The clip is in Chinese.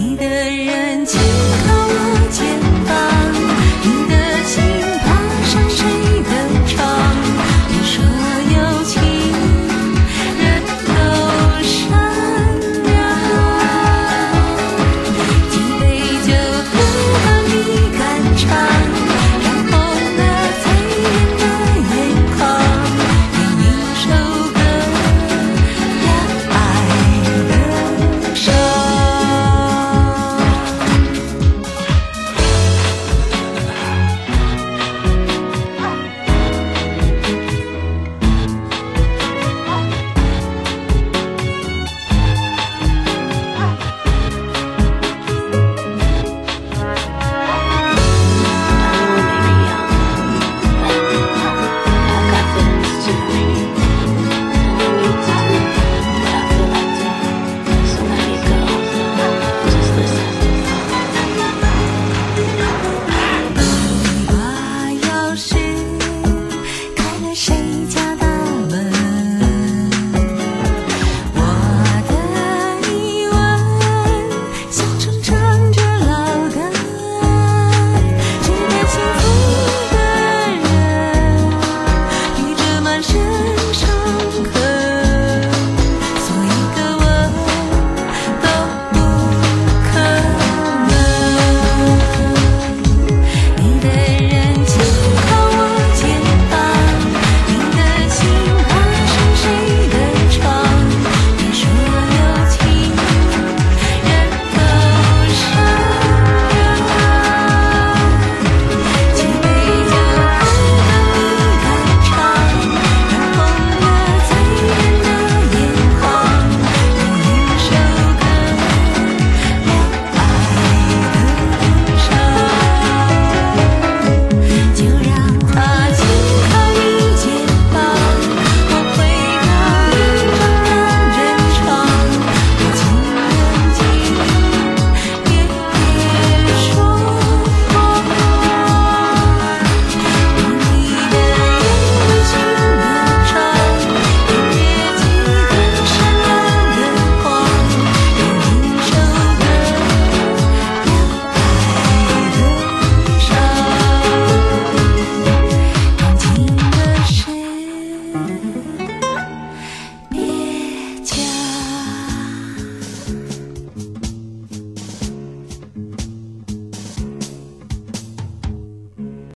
你的人情靠我。你家。